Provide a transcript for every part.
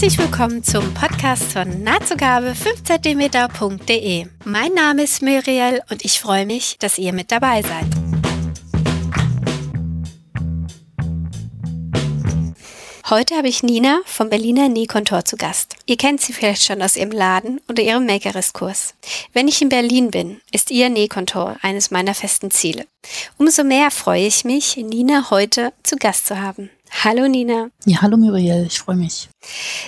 Herzlich willkommen zum Podcast von nahtzugabe 5cm.de. Mein Name ist Muriel und ich freue mich, dass ihr mit dabei seid. Heute habe ich Nina vom Berliner Nähkontor zu Gast. Ihr kennt sie vielleicht schon aus ihrem Laden oder ihrem Makerist-Kurs. Wenn ich in Berlin bin, ist ihr Nähkontor eines meiner festen Ziele. Umso mehr freue ich mich, Nina heute zu Gast zu haben. Hallo Nina. Ja, hallo Muriel, ich freue mich.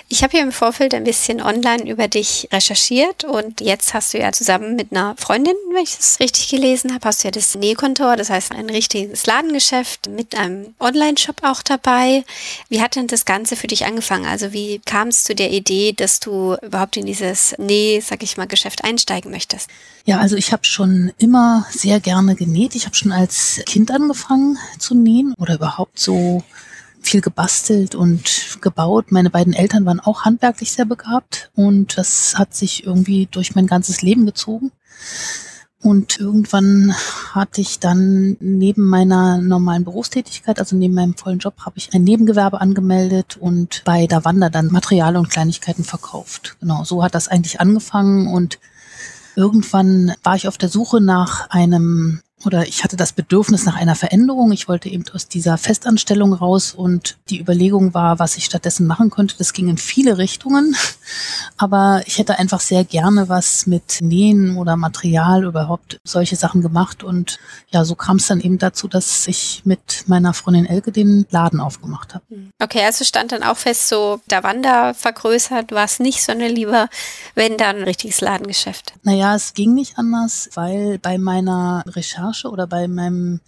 Ich habe hier im Vorfeld ein bisschen online über dich recherchiert und jetzt hast du ja zusammen mit einer Freundin, wenn ich das richtig gelesen habe, hast du ja das Nähkontor, das heißt ein richtiges Ladengeschäft mit einem Online-Shop auch dabei. Wie hat denn das Ganze für dich angefangen? Also wie kam es zu der Idee, dass du überhaupt in dieses Näh, sag ich mal, Geschäft einsteigen möchtest? Ja, also ich habe schon immer sehr gerne genäht. Ich habe schon als Kind angefangen zu nähen oder überhaupt so viel gebastelt und gebaut. Meine beiden Eltern waren auch handwerklich sehr begabt und das hat sich irgendwie durch mein ganzes Leben gezogen. Und irgendwann hatte ich dann neben meiner normalen Berufstätigkeit, also neben meinem vollen Job, habe ich ein Nebengewerbe angemeldet und bei Davanda dann Material und Kleinigkeiten verkauft. Genau, so hat das eigentlich angefangen und irgendwann war ich auf der Suche nach einem oder ich hatte das Bedürfnis nach einer Veränderung. Ich wollte eben aus dieser Festanstellung raus und die Überlegung war, was ich stattdessen machen könnte. Das ging in viele Richtungen, aber ich hätte einfach sehr gerne was mit Nähen oder Material überhaupt solche Sachen gemacht und ja, so kam es dann eben dazu, dass ich mit meiner Freundin Elke den Laden aufgemacht habe. Hm. Okay, also stand dann auch fest, so der Wander vergrößert, war es nicht, sondern lieber, wenn dann ein richtiges Ladengeschäft. Naja, es ging nicht anders, weil bei meiner Recherche Recherche oder bei meinem,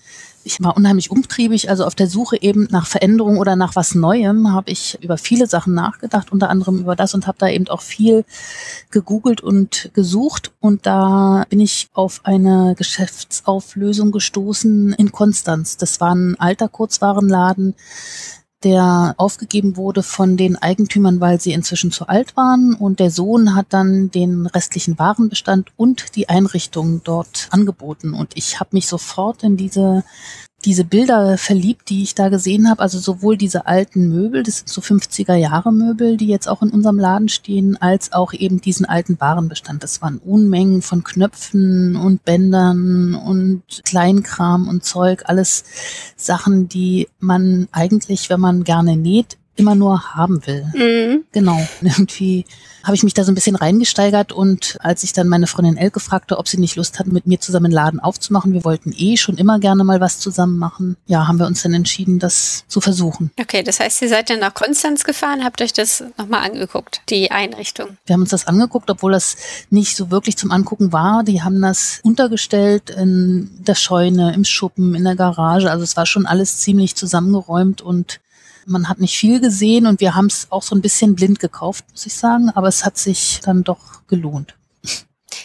ich war unheimlich umtriebig, also auf der Suche eben nach Veränderung oder nach was Neuem, habe ich über viele Sachen nachgedacht, unter anderem über das und habe da eben auch viel gegoogelt und gesucht und da bin ich auf eine Geschäftsauflösung gestoßen in Konstanz. Das war ein alter Kurzwarenladen, der aufgegeben wurde von den Eigentümern, weil sie inzwischen zu alt waren. Und der Sohn hat dann den restlichen Warenbestand und die Einrichtung dort angeboten. Und ich habe mich sofort in diese diese Bilder verliebt, die ich da gesehen habe. Also sowohl diese alten Möbel, das sind so 50er Jahre Möbel, die jetzt auch in unserem Laden stehen, als auch eben diesen alten Warenbestand. Das waren Unmengen von Knöpfen und Bändern und Kleinkram und Zeug, alles Sachen, die man eigentlich, wenn man gerne näht, immer nur haben will. Mhm. Genau. Irgendwie habe ich mich da so ein bisschen reingesteigert und als ich dann meine Freundin Elke fragte, ob sie nicht Lust hat, mit mir zusammen einen Laden aufzumachen, wir wollten eh schon immer gerne mal was zusammen machen, ja, haben wir uns dann entschieden, das zu versuchen. Okay, das heißt, ihr seid dann nach Konstanz gefahren, habt euch das nochmal angeguckt, die Einrichtung? Wir haben uns das angeguckt, obwohl das nicht so wirklich zum Angucken war. Die haben das untergestellt in der Scheune, im Schuppen, in der Garage. Also es war schon alles ziemlich zusammengeräumt und man hat nicht viel gesehen und wir haben es auch so ein bisschen blind gekauft, muss ich sagen, aber es hat sich dann doch gelohnt.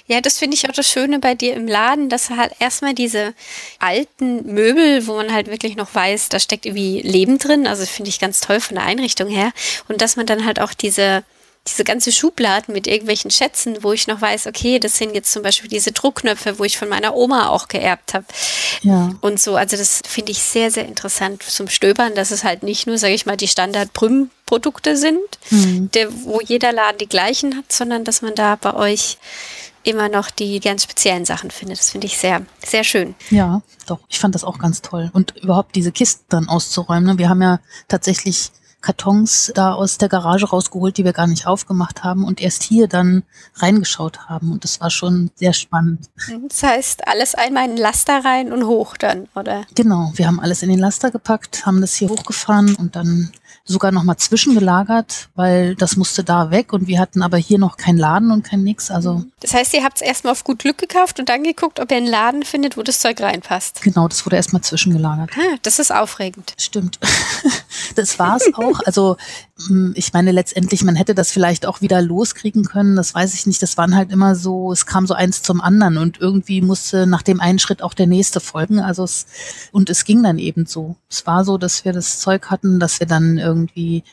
Ja, das finde ich auch das Schöne bei dir im Laden, dass halt erstmal diese alten Möbel, wo man halt wirklich noch weiß, da steckt irgendwie Leben drin. Also finde ich ganz toll von der Einrichtung her. Und dass man dann halt auch diese diese ganze Schubladen mit irgendwelchen Schätzen, wo ich noch weiß, okay, das sind jetzt zum Beispiel diese Druckknöpfe, wo ich von meiner Oma auch geerbt habe. Ja. Und so, also das finde ich sehr, sehr interessant zum Stöbern, dass es halt nicht nur, sage ich mal, die Standard-Prüm-Produkte sind, mhm. der, wo jeder Laden die gleichen hat, sondern dass man da bei euch immer noch die ganz speziellen Sachen findet. Das finde ich sehr, sehr schön. Ja, doch. Ich fand das auch ganz toll. Und überhaupt diese Kisten dann auszuräumen. Ne? Wir haben ja tatsächlich Kartons da aus der Garage rausgeholt, die wir gar nicht aufgemacht haben und erst hier dann reingeschaut haben. Und das war schon sehr spannend. Das heißt, alles einmal in den Laster rein und hoch dann, oder? Genau, wir haben alles in den Laster gepackt, haben das hier hochgefahren und dann sogar noch mal zwischengelagert, weil das musste da weg und wir hatten aber hier noch keinen Laden und kein nix. Also das heißt, ihr habt es erstmal auf gut Glück gekauft und dann geguckt, ob ihr einen Laden findet, wo das Zeug reinpasst. Genau, das wurde erstmal zwischengelagert. Ah, das ist aufregend. Stimmt. das war es auch. Also ich meine letztendlich, man hätte das vielleicht auch wieder loskriegen können. Das weiß ich nicht. Das waren halt immer so, es kam so eins zum anderen und irgendwie musste nach dem einen Schritt auch der nächste folgen. Also es und es ging dann eben so. Es war so, dass wir das Zeug hatten, dass wir dann irgendwie irgendwie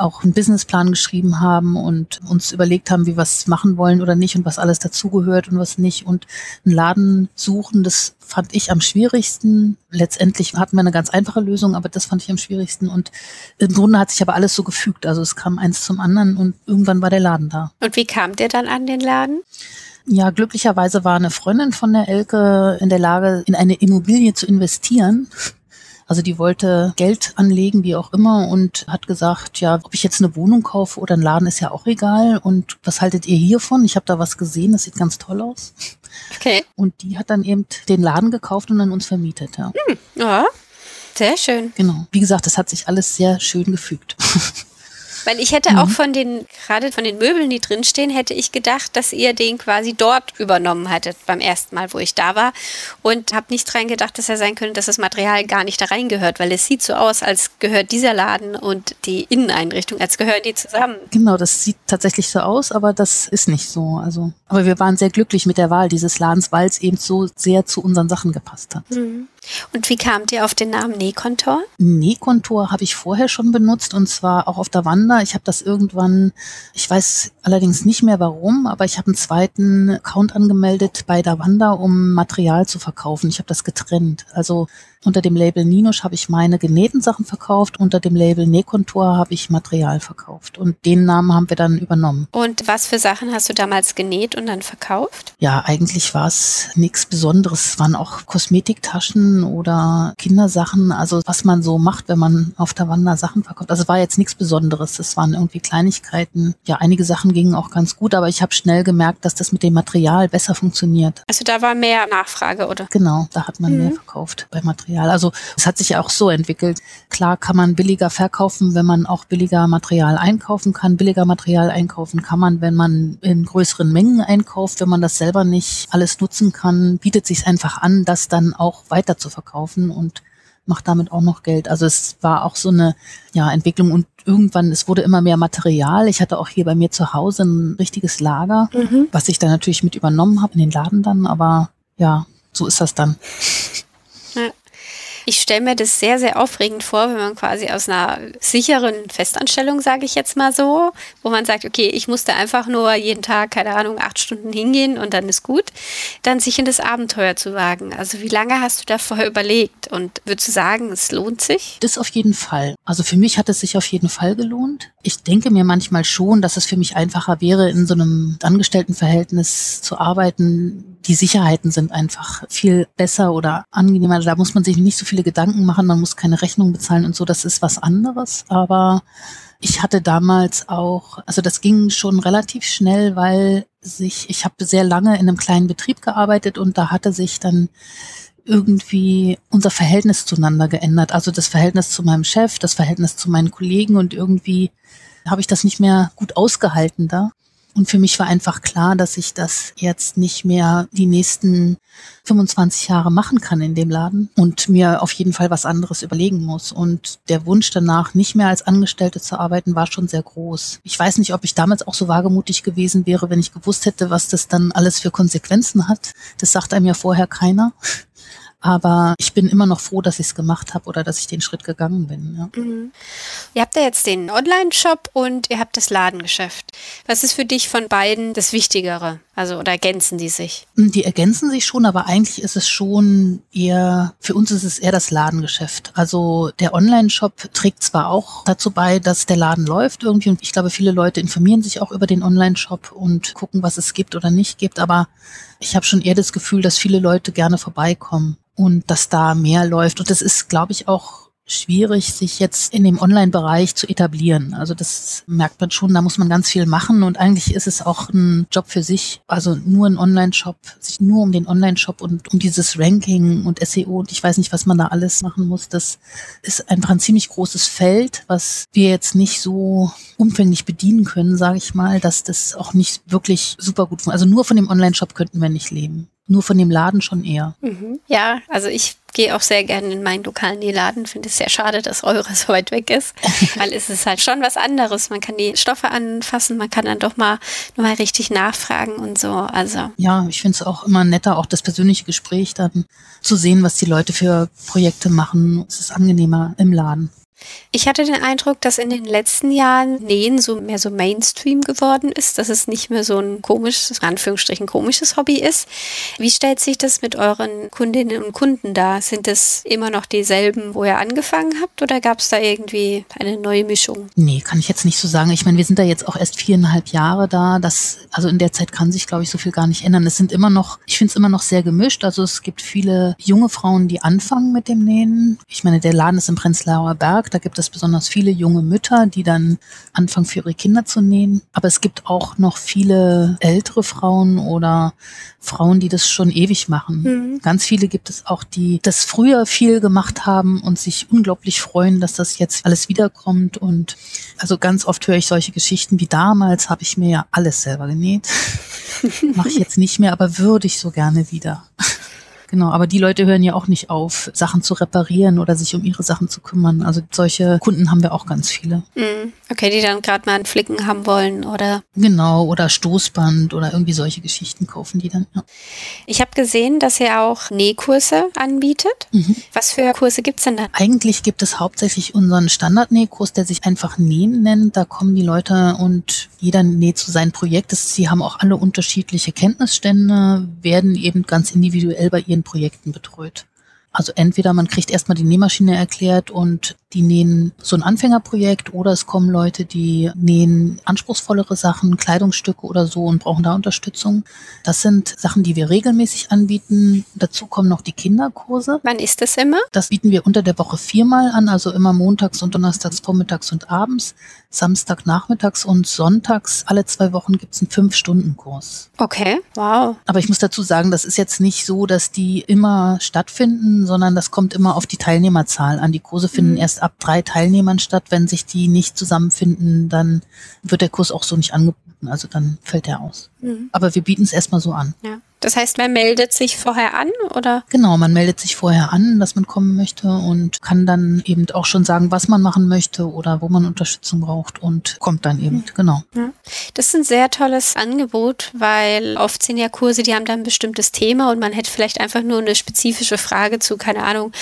auch einen Businessplan geschrieben haben und uns überlegt haben, wie wir es machen wollen oder nicht und was alles dazugehört und was nicht. Und einen Laden suchen, das fand ich am schwierigsten. Letztendlich hatten wir eine ganz einfache Lösung, aber das fand ich am schwierigsten. Und im Grunde hat sich aber alles so gefügt. Also es kam eins zum anderen und irgendwann war der Laden da. Und wie kam der dann an den Laden? Ja, glücklicherweise war eine Freundin von der Elke in der Lage, in eine Immobilie zu investieren. Also die wollte Geld anlegen, wie auch immer, und hat gesagt, ja, ob ich jetzt eine Wohnung kaufe oder einen Laden, ist ja auch egal. Und was haltet ihr hiervon? Ich habe da was gesehen, das sieht ganz toll aus. Okay. Und die hat dann eben den Laden gekauft und dann uns vermietet. Ja, hm, ja sehr schön. Genau. Wie gesagt, das hat sich alles sehr schön gefügt. Weil ich hätte mhm. auch von den, gerade von den Möbeln, die drinstehen, hätte ich gedacht, dass ihr den quasi dort übernommen hattet beim ersten Mal, wo ich da war. Und habe nicht dran gedacht, dass er sein könnte, dass das Material gar nicht da reingehört, weil es sieht so aus, als gehört dieser Laden und die Inneneinrichtung, als gehören die zusammen. Genau, das sieht tatsächlich so aus, aber das ist nicht so. Also, aber wir waren sehr glücklich mit der Wahl dieses Ladens, weil es eben so sehr zu unseren Sachen gepasst hat. Mhm. Und wie kamt ihr auf den Namen Nähkontor? Nähkontor habe ich vorher schon benutzt und zwar auch auf der Wanda. Ich habe das irgendwann, ich weiß allerdings nicht mehr warum, aber ich habe einen zweiten Account angemeldet bei der Wanda, um Material zu verkaufen. Ich habe das getrennt. Also unter dem Label Ninusch habe ich meine genähten Sachen verkauft, unter dem Label Nähkontor habe ich Material verkauft und den Namen haben wir dann übernommen. Und was für Sachen hast du damals genäht und dann verkauft? Ja, eigentlich war es nichts Besonderes. Es waren auch Kosmetiktaschen oder Kindersachen, also was man so macht, wenn man auf der Wander Sachen verkauft. Also es war jetzt nichts Besonderes. Es waren irgendwie Kleinigkeiten. Ja, einige Sachen gingen auch ganz gut, aber ich habe schnell gemerkt, dass das mit dem Material besser funktioniert. Also da war mehr Nachfrage, oder? Genau, da hat man mhm. mehr verkauft bei Material. Material. Also es hat sich ja auch so entwickelt. Klar kann man billiger verkaufen, wenn man auch billiger Material einkaufen kann. Billiger Material einkaufen kann man, wenn man in größeren Mengen einkauft. Wenn man das selber nicht alles nutzen kann, bietet sich einfach an, das dann auch weiter zu verkaufen und macht damit auch noch Geld. Also es war auch so eine ja, Entwicklung und irgendwann, es wurde immer mehr Material. Ich hatte auch hier bei mir zu Hause ein richtiges Lager, mhm. was ich dann natürlich mit übernommen habe in den Laden dann, aber ja, so ist das dann. Ich stelle mir das sehr, sehr aufregend vor, wenn man quasi aus einer sicheren Festanstellung, sage ich jetzt mal so, wo man sagt, okay, ich musste einfach nur jeden Tag, keine Ahnung, acht Stunden hingehen und dann ist gut, dann sich in das Abenteuer zu wagen. Also wie lange hast du da vorher überlegt und würdest du sagen, es lohnt sich? Das auf jeden Fall. Also für mich hat es sich auf jeden Fall gelohnt. Ich denke mir manchmal schon, dass es für mich einfacher wäre, in so einem Angestelltenverhältnis zu arbeiten. Die Sicherheiten sind einfach viel besser oder angenehmer. Da muss man sich nicht so viele Gedanken machen, man muss keine Rechnung bezahlen und so. Das ist was anderes. Aber ich hatte damals auch, also das ging schon relativ schnell, weil sich, ich habe sehr lange in einem kleinen Betrieb gearbeitet und da hatte sich dann irgendwie unser Verhältnis zueinander geändert. Also das Verhältnis zu meinem Chef, das Verhältnis zu meinen Kollegen und irgendwie habe ich das nicht mehr gut ausgehalten da. Und für mich war einfach klar, dass ich das jetzt nicht mehr die nächsten 25 Jahre machen kann in dem Laden und mir auf jeden Fall was anderes überlegen muss. Und der Wunsch danach, nicht mehr als Angestellte zu arbeiten, war schon sehr groß. Ich weiß nicht, ob ich damals auch so wagemutig gewesen wäre, wenn ich gewusst hätte, was das dann alles für Konsequenzen hat. Das sagt einem ja vorher keiner. Aber ich bin immer noch froh, dass ich es gemacht habe oder dass ich den Schritt gegangen bin. Ja. Mhm. Ihr habt ja jetzt den Online-Shop und ihr habt das Ladengeschäft. Was ist für dich von beiden das Wichtigere? Also oder ergänzen die sich? Die ergänzen sich schon, aber eigentlich ist es schon eher, für uns ist es eher das Ladengeschäft. Also der Online-Shop trägt zwar auch dazu bei, dass der Laden läuft irgendwie und ich glaube, viele Leute informieren sich auch über den Online-Shop und gucken, was es gibt oder nicht gibt, aber ich habe schon eher das Gefühl, dass viele Leute gerne vorbeikommen und dass da mehr läuft. Und das ist, glaube ich, auch schwierig, sich jetzt in dem Online-Bereich zu etablieren. Also das merkt man schon, da muss man ganz viel machen und eigentlich ist es auch ein Job für sich. Also nur ein Online-Shop, sich nur um den Online-Shop und um dieses Ranking und SEO und ich weiß nicht, was man da alles machen muss. Das ist einfach ein ziemlich großes Feld, was wir jetzt nicht so umfänglich bedienen können, sage ich mal, dass das auch nicht wirklich super gut funktioniert. Also nur von dem Online-Shop könnten wir nicht leben nur von dem Laden schon eher. Mhm. Ja, also ich gehe auch sehr gerne in meinen lokalen Nähladen. Finde es sehr schade, dass eure so weit weg ist, weil es ist halt schon was anderes. Man kann die Stoffe anfassen, man kann dann doch mal noch mal richtig nachfragen und so. Also ja, ich finde es auch immer netter, auch das persönliche Gespräch dann zu sehen, was die Leute für Projekte machen. Es ist angenehmer im Laden. Ich hatte den Eindruck, dass in den letzten Jahren Nähen so mehr so Mainstream geworden ist, dass es nicht mehr so ein komisches, Anführungsstrichen komisches Hobby ist. Wie stellt sich das mit euren Kundinnen und Kunden dar? Sind es immer noch dieselben, wo ihr angefangen habt oder gab es da irgendwie eine neue Mischung? Nee, kann ich jetzt nicht so sagen. Ich meine, wir sind da jetzt auch erst viereinhalb Jahre da. Das, also in der Zeit kann sich, glaube ich, so viel gar nicht ändern. Es sind immer noch, ich finde es immer noch sehr gemischt. Also es gibt viele junge Frauen, die anfangen mit dem Nähen. Ich meine, der Laden ist im Prenzlauer Berg. Da gibt es besonders viele junge Mütter, die dann anfangen für ihre Kinder zu nähen. Aber es gibt auch noch viele ältere Frauen oder Frauen, die das schon ewig machen. Mhm. Ganz viele gibt es auch, die das früher viel gemacht haben und sich unglaublich freuen, dass das jetzt alles wiederkommt. Und also ganz oft höre ich solche Geschichten wie damals habe ich mir ja alles selber genäht. Mache ich jetzt nicht mehr, aber würde ich so gerne wieder. Genau, aber die Leute hören ja auch nicht auf, Sachen zu reparieren oder sich um ihre Sachen zu kümmern. Also solche Kunden haben wir auch ganz viele. Mhm. Okay, die dann gerade mal einen Flicken haben wollen oder. Genau, oder Stoßband oder irgendwie solche Geschichten kaufen die dann. Ja. Ich habe gesehen, dass ihr auch Nähkurse anbietet. Mhm. Was für Kurse gibt's denn da? Eigentlich gibt es hauptsächlich unseren Standardnähkurs, der sich einfach Nähen nennt. Da kommen die Leute und jeder näht zu seinem Projekt. Sie haben auch alle unterschiedliche Kenntnisstände, werden eben ganz individuell bei ihren Projekten betreut. Also entweder man kriegt erstmal die Nähmaschine erklärt und die nähen so ein Anfängerprojekt oder es kommen Leute, die nähen anspruchsvollere Sachen, Kleidungsstücke oder so und brauchen da Unterstützung. Das sind Sachen, die wir regelmäßig anbieten. Dazu kommen noch die Kinderkurse. Wann ist das immer? Das bieten wir unter der Woche viermal an, also immer montags und donnerstags vormittags und abends, Samstag nachmittags und sonntags. Alle zwei Wochen gibt es einen Fünf-Stunden-Kurs. Okay, wow. Aber ich muss dazu sagen, das ist jetzt nicht so, dass die immer stattfinden, sondern das kommt immer auf die Teilnehmerzahl an. Die Kurse finden mhm. erst ab drei Teilnehmern statt. Wenn sich die nicht zusammenfinden, dann wird der Kurs auch so nicht angeboten. Also dann fällt er aus. Mhm. Aber wir bieten es erstmal so an. Ja. Das heißt, man meldet sich vorher an, oder? Genau, man meldet sich vorher an, dass man kommen möchte und kann dann eben auch schon sagen, was man machen möchte oder wo man Unterstützung braucht und kommt dann eben, mhm. genau. Ja. Das ist ein sehr tolles Angebot, weil oft sind ja Kurse, die haben dann ein bestimmtes Thema und man hätte vielleicht einfach nur eine spezifische Frage zu, keine Ahnung,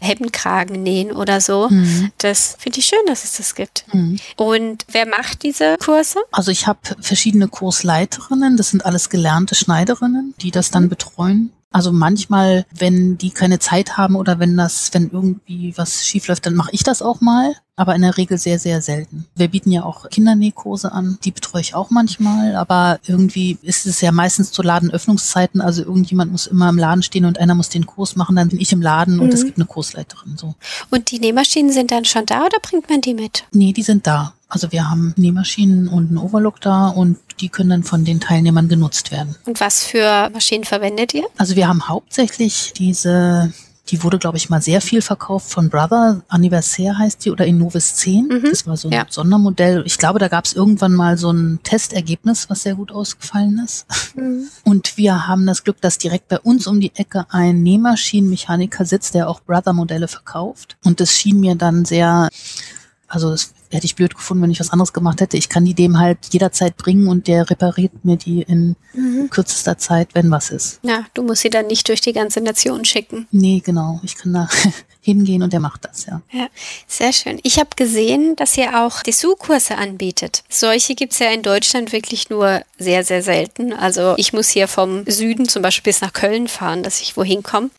Hemdenkragen nähen oder so. Mhm. Das finde ich schön, dass es das gibt. Mhm. Und wer macht diese Kurse? Also ich habe verschiedene Kursleiterinnen, das sind alles gelernte Schneiderinnen, die die das dann betreuen. Also manchmal, wenn die keine Zeit haben oder wenn das, wenn irgendwie was schief läuft, dann mache ich das auch mal, aber in der Regel sehr, sehr selten. Wir bieten ja auch Kindernähkurse an, die betreue ich auch manchmal, aber irgendwie ist es ja meistens zu Ladenöffnungszeiten, also irgendjemand muss immer im Laden stehen und einer muss den Kurs machen, dann bin ich im Laden mhm. und es gibt eine Kursleiterin so. Und die Nähmaschinen sind dann schon da oder bringt man die mit? Nee, die sind da. Also wir haben Nähmaschinen und einen Overlook da und die können dann von den Teilnehmern genutzt werden. Und was für Maschinen verwendet ihr? Also wir haben hauptsächlich diese die wurde, glaube ich, mal sehr viel verkauft von Brother. Anniversaire heißt die oder Innovis 10. Mhm. Das war so ein ja. Sondermodell. Ich glaube, da gab es irgendwann mal so ein Testergebnis, was sehr gut ausgefallen ist. Mhm. Und wir haben das Glück, dass direkt bei uns um die Ecke ein Nähmaschinenmechaniker sitzt, der auch Brother-Modelle verkauft. Und das schien mir dann sehr also es hätte ich blöd gefunden, wenn ich was anderes gemacht hätte. Ich kann die dem halt jederzeit bringen und der repariert mir die in mhm. kürzester Zeit, wenn was ist. Ja, du musst sie dann nicht durch die ganze Nation schicken. Nee, genau. Ich kann da hingehen und der macht das, ja. Ja, sehr schön. Ich habe gesehen, dass ihr auch Dessous-Kurse anbietet. Solche gibt es ja in Deutschland wirklich nur sehr, sehr selten. Also ich muss hier vom Süden zum Beispiel bis nach Köln fahren, dass ich wohin komme.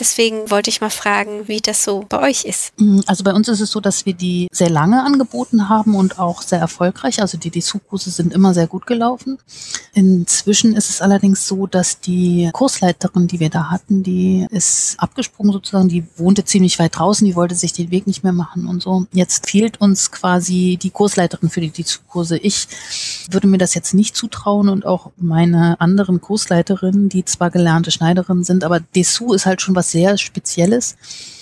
Deswegen wollte ich mal fragen, wie das so bei euch ist. Mm, also bei uns ist es so, dass wir die sehr lange angeboten haben und auch sehr erfolgreich. Also die Dessous-Kurse sind immer sehr gut gelaufen. Inzwischen ist es allerdings so, dass die Kursleiterin, die wir da hatten, die ist abgesprungen sozusagen, die wohnte ziemlich ziemlich weit draußen, die wollte sich den Weg nicht mehr machen und so. Jetzt fehlt uns quasi die Kursleiterin für die, die Kurse. Ich würde mir das jetzt nicht zutrauen und auch meine anderen Kursleiterinnen, die zwar gelernte Schneiderinnen sind, aber Dessous ist halt schon was sehr Spezielles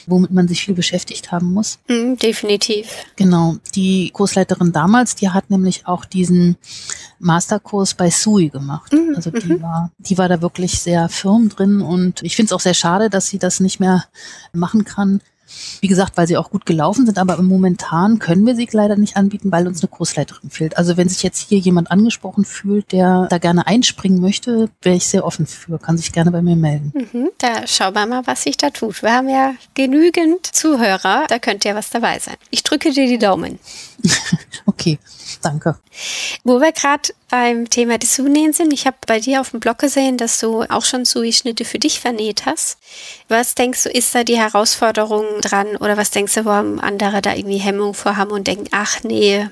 womit man sich viel beschäftigt haben muss. Mm, definitiv. Genau. Die Kursleiterin damals, die hat nämlich auch diesen Masterkurs bei Sui gemacht. Mm, also die mhm. war, die war da wirklich sehr firm drin und ich finde es auch sehr schade, dass sie das nicht mehr machen kann. Wie gesagt, weil sie auch gut gelaufen sind, aber momentan können wir sie leider nicht anbieten, weil uns eine Kursleiterin fehlt. Also wenn sich jetzt hier jemand angesprochen fühlt, der da gerne einspringen möchte, wäre ich sehr offen für, kann sich gerne bei mir melden. Mhm, da schauen wir mal, was sich da tut. Wir haben ja genügend Zuhörer, da könnte ja was dabei sein. Ich drücke dir die Daumen. okay, danke. Wo wir gerade beim Thema Dessous-Nähen sind, ich habe bei dir auf dem Blog gesehen, dass du auch schon Sui-Schnitte für dich vernäht hast. Was denkst du, ist da die Herausforderung dran oder was denkst du, warum andere da irgendwie Hemmung vor haben und denken, ach nee,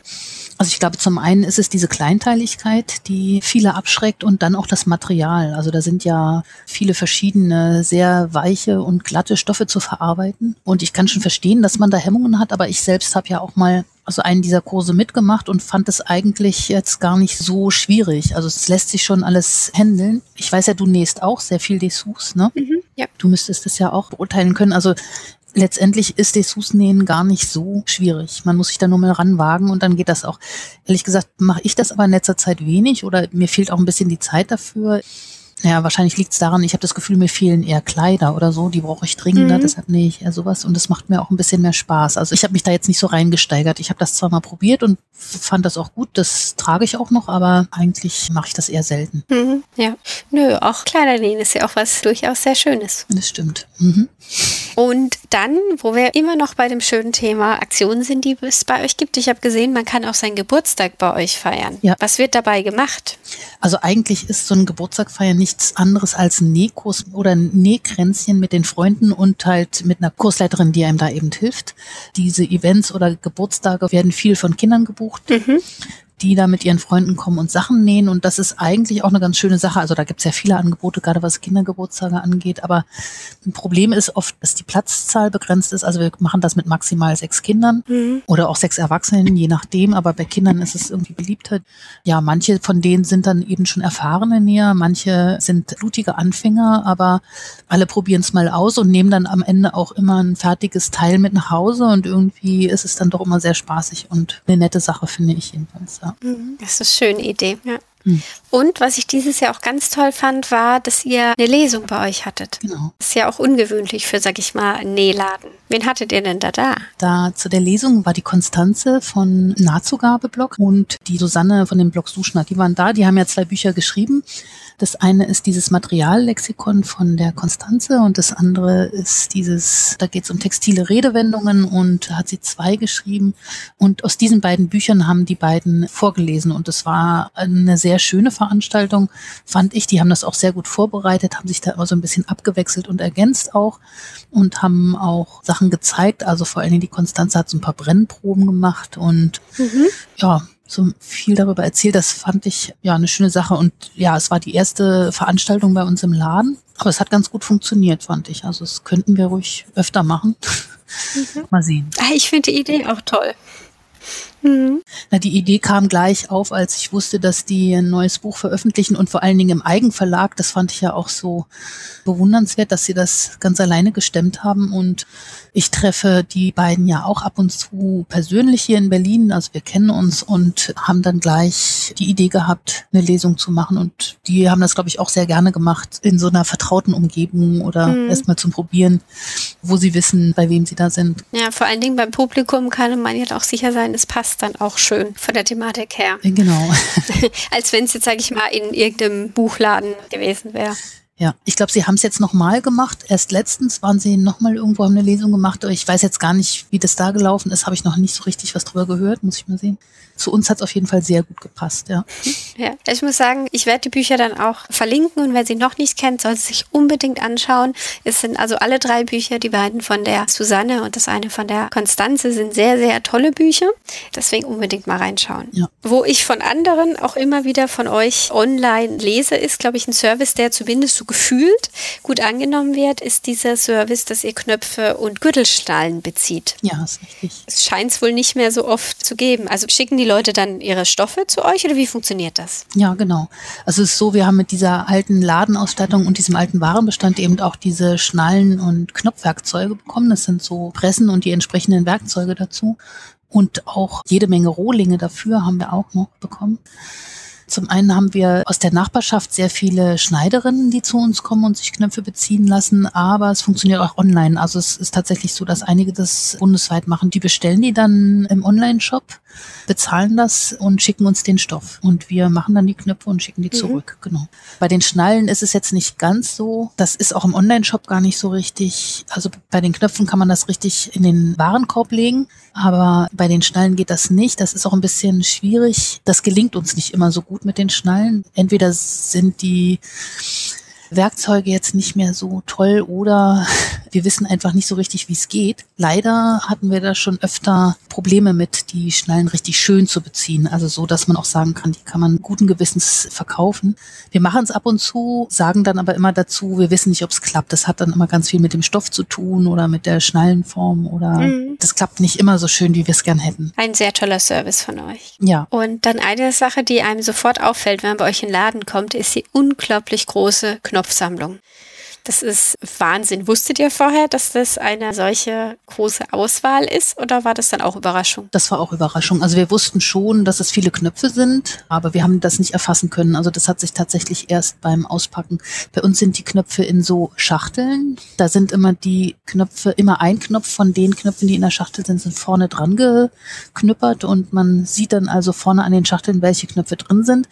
also ich glaube, zum einen ist es diese Kleinteiligkeit, die viele abschreckt und dann auch das Material. Also da sind ja viele verschiedene, sehr weiche und glatte Stoffe zu verarbeiten. Und ich kann schon verstehen, dass man da Hemmungen hat, aber ich selbst habe ja auch mal also einen dieser Kurse mitgemacht und fand es eigentlich jetzt gar nicht so schwierig. Also es lässt sich schon alles handeln. Ich weiß ja, du nähst auch sehr viel Dessous, ne? Mhm, ja. Du müsstest es ja auch beurteilen können. Also letztendlich ist Dessous-Nähen gar nicht so schwierig. Man muss sich da nur mal ranwagen und dann geht das auch. Ehrlich gesagt mache ich das aber in letzter Zeit wenig oder mir fehlt auch ein bisschen die Zeit dafür. Ja, wahrscheinlich liegt es daran, ich habe das Gefühl, mir fehlen eher Kleider oder so, die brauche ich dringender, mhm. deshalb nähe ich eher sowas und das macht mir auch ein bisschen mehr Spaß. Also ich habe mich da jetzt nicht so reingesteigert. Ich habe das zwar mal probiert und fand das auch gut, das trage ich auch noch, aber eigentlich mache ich das eher selten. Mhm, ja, nö, auch Kleidernähen ist ja auch was durchaus sehr Schönes. Das stimmt. Mhm. Und dann, wo wir immer noch bei dem schönen Thema Aktionen sind, die es bei euch gibt. Ich habe gesehen, man kann auch seinen Geburtstag bei euch feiern. Ja. Was wird dabei gemacht? Also eigentlich ist so ein Geburtstag feiern nichts anderes als Nähkurs oder Nähkränzchen mit den Freunden und halt mit einer Kursleiterin, die einem da eben hilft. Diese Events oder Geburtstage werden viel von Kindern gebucht. Mhm die da mit ihren Freunden kommen und Sachen nähen. Und das ist eigentlich auch eine ganz schöne Sache. Also da gibt es ja viele Angebote, gerade was Kindergeburtstage angeht. Aber ein Problem ist oft, dass die Platzzahl begrenzt ist. Also wir machen das mit maximal sechs Kindern mhm. oder auch sechs Erwachsenen, je nachdem. Aber bei Kindern ist es irgendwie beliebter. Ja, manche von denen sind dann eben schon erfahrene Näher, manche sind blutige Anfänger, aber alle probieren es mal aus und nehmen dann am Ende auch immer ein fertiges Teil mit nach Hause. Und irgendwie ist es dann doch immer sehr spaßig und eine nette Sache, finde ich jedenfalls. Ja. Das ist eine schöne Idee, ja. Mhm. Und was ich dieses Jahr auch ganz toll fand, war, dass ihr eine Lesung bei euch hattet. Genau. Das ist ja auch ungewöhnlich für, sag ich mal, einen Nähladen. Wen hattet ihr denn da da? Da zu der Lesung war die Konstanze von Nahtzugabe-Blog und die Susanne von dem Blog Suschner. Die waren da, die haben ja zwei Bücher geschrieben. Das eine ist dieses Materiallexikon von der Konstanze und das andere ist dieses, da geht es um textile Redewendungen und hat sie zwei geschrieben. Und aus diesen beiden Büchern haben die beiden vorgelesen und es war eine sehr schöne Veranstaltung, fand ich. Die haben das auch sehr gut vorbereitet, haben sich da immer so ein bisschen abgewechselt und ergänzt auch und haben auch Sachen gezeigt. Also vor allen Dingen die Konstanze hat so ein paar Brennproben gemacht und mhm. ja, so viel darüber erzählt. Das fand ich ja eine schöne Sache. Und ja, es war die erste Veranstaltung bei uns im Laden. Aber es hat ganz gut funktioniert, fand ich. Also es könnten wir ruhig öfter machen. Mhm. Mal sehen. Ah, ich finde die Idee auch toll. Mhm. Na, die Idee kam gleich auf, als ich wusste, dass die ein neues Buch veröffentlichen und vor allen Dingen im Eigenverlag. Das fand ich ja auch so bewundernswert, dass sie das ganz alleine gestemmt haben. Und ich treffe die beiden ja auch ab und zu persönlich hier in Berlin. Also wir kennen uns und haben dann gleich die Idee gehabt, eine Lesung zu machen. Und die haben das, glaube ich, auch sehr gerne gemacht in so einer vertrauten Umgebung oder mhm. erstmal zum Probieren, wo sie wissen, bei wem sie da sind. Ja, vor allen Dingen beim Publikum kann man jetzt auch sicher sein, es passt passt dann auch schön von der Thematik her. Genau. Als wenn es jetzt, sage ich mal, in irgendeinem Buchladen gewesen wäre. Ja, ich glaube, Sie haben es jetzt nochmal gemacht. Erst letztens waren Sie nochmal irgendwo, haben eine Lesung gemacht. Ich weiß jetzt gar nicht, wie das da gelaufen ist. Habe ich noch nicht so richtig was drüber gehört, muss ich mal sehen zu uns hat es auf jeden Fall sehr gut gepasst, ja. Ja, ich muss sagen, ich werde die Bücher dann auch verlinken und wer sie noch nicht kennt, soll sie sich unbedingt anschauen. Es sind also alle drei Bücher, die beiden von der Susanne und das eine von der Konstanze sind sehr, sehr tolle Bücher. Deswegen unbedingt mal reinschauen. Ja. Wo ich von anderen auch immer wieder von euch online lese, ist, glaube ich, ein Service, der zumindest so gefühlt gut angenommen wird, ist dieser Service, dass ihr Knöpfe und Gürtelschnallen bezieht. Ja, ist richtig. Es scheint es wohl nicht mehr so oft zu geben. Also schicken die Leute dann ihre Stoffe zu euch oder wie funktioniert das? Ja, genau. Also es ist so, wir haben mit dieser alten Ladenausstattung und diesem alten Warenbestand eben auch diese Schnallen und Knopfwerkzeuge bekommen. Das sind so Pressen und die entsprechenden Werkzeuge dazu. Und auch jede Menge Rohlinge dafür haben wir auch noch bekommen. Zum einen haben wir aus der Nachbarschaft sehr viele Schneiderinnen, die zu uns kommen und sich Knöpfe beziehen lassen, aber es funktioniert auch online. Also es ist tatsächlich so, dass einige das bundesweit machen. Die bestellen die dann im Online-Shop, bezahlen das und schicken uns den Stoff. Und wir machen dann die Knöpfe und schicken die mhm. zurück. Genau. Bei den Schnallen ist es jetzt nicht ganz so. Das ist auch im Online-Shop gar nicht so richtig. Also bei den Knöpfen kann man das richtig in den Warenkorb legen. Aber bei den Schnallen geht das nicht. Das ist auch ein bisschen schwierig. Das gelingt uns nicht immer so gut mit den Schnallen. Entweder sind die Werkzeuge jetzt nicht mehr so toll oder wir wissen einfach nicht so richtig, wie es geht. Leider hatten wir da schon öfter Probleme mit, die Schnallen richtig schön zu beziehen. Also so, dass man auch sagen kann, die kann man guten Gewissens verkaufen. Wir machen es ab und zu, sagen dann aber immer dazu, wir wissen nicht, ob es klappt. Das hat dann immer ganz viel mit dem Stoff zu tun oder mit der Schnallenform oder mhm. das klappt nicht immer so schön, wie wir es gern hätten. Ein sehr toller Service von euch. Ja. Und dann eine Sache, die einem sofort auffällt, wenn man bei euch in den Laden kommt, ist die unglaublich große Knopfsammlung. Das ist Wahnsinn. Wusstet ihr vorher, dass das eine solche große Auswahl ist oder war das dann auch Überraschung? Das war auch Überraschung. Also wir wussten schon, dass es viele Knöpfe sind, aber wir haben das nicht erfassen können. Also das hat sich tatsächlich erst beim Auspacken. Bei uns sind die Knöpfe in so Schachteln. Da sind immer die Knöpfe, immer ein Knopf von den Knöpfen, die in der Schachtel sind, sind vorne dran geknüppert und man sieht dann also vorne an den Schachteln, welche Knöpfe drin sind.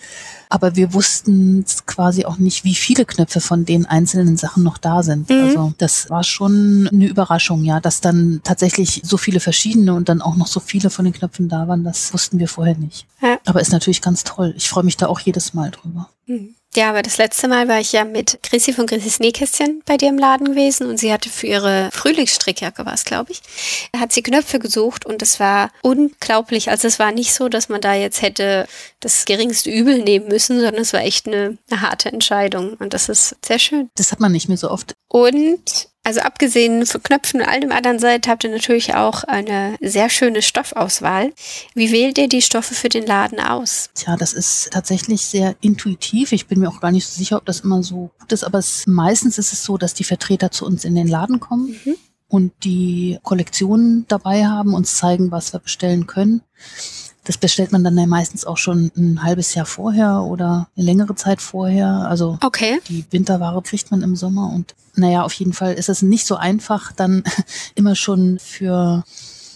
Aber wir wussten quasi auch nicht, wie viele Knöpfe von den einzelnen Sachen noch da sind. Mhm. Also das war schon eine Überraschung, ja, dass dann tatsächlich so viele verschiedene und dann auch noch so viele von den Knöpfen da waren. Das wussten wir vorher nicht. Ja. Aber ist natürlich ganz toll. Ich freue mich da auch jedes Mal drüber. Mhm. Ja, aber das letzte Mal war ich ja mit Chrissy von Chrissys Nähkästchen bei dir im Laden gewesen und sie hatte für ihre Frühlingsstrickjacke was, glaube ich, hat sie Knöpfe gesucht und es war unglaublich. Also es war nicht so, dass man da jetzt hätte das geringste Übel nehmen müssen, sondern es war echt eine, eine harte Entscheidung und das ist sehr schön. Das hat man nicht mehr so oft. Und also abgesehen von Knöpfen und all dem anderen Seite habt ihr natürlich auch eine sehr schöne Stoffauswahl. Wie wählt ihr die Stoffe für den Laden aus? Tja, das ist tatsächlich sehr intuitiv. Ich bin mir auch gar nicht so sicher, ob das immer so gut ist, aber es, meistens ist es so, dass die Vertreter zu uns in den Laden kommen. Mhm. Und die Kollektionen dabei haben, uns zeigen, was wir bestellen können. Das bestellt man dann ja meistens auch schon ein halbes Jahr vorher oder eine längere Zeit vorher. Also okay. die Winterware kriegt man im Sommer und naja, auf jeden Fall ist es nicht so einfach, dann immer schon für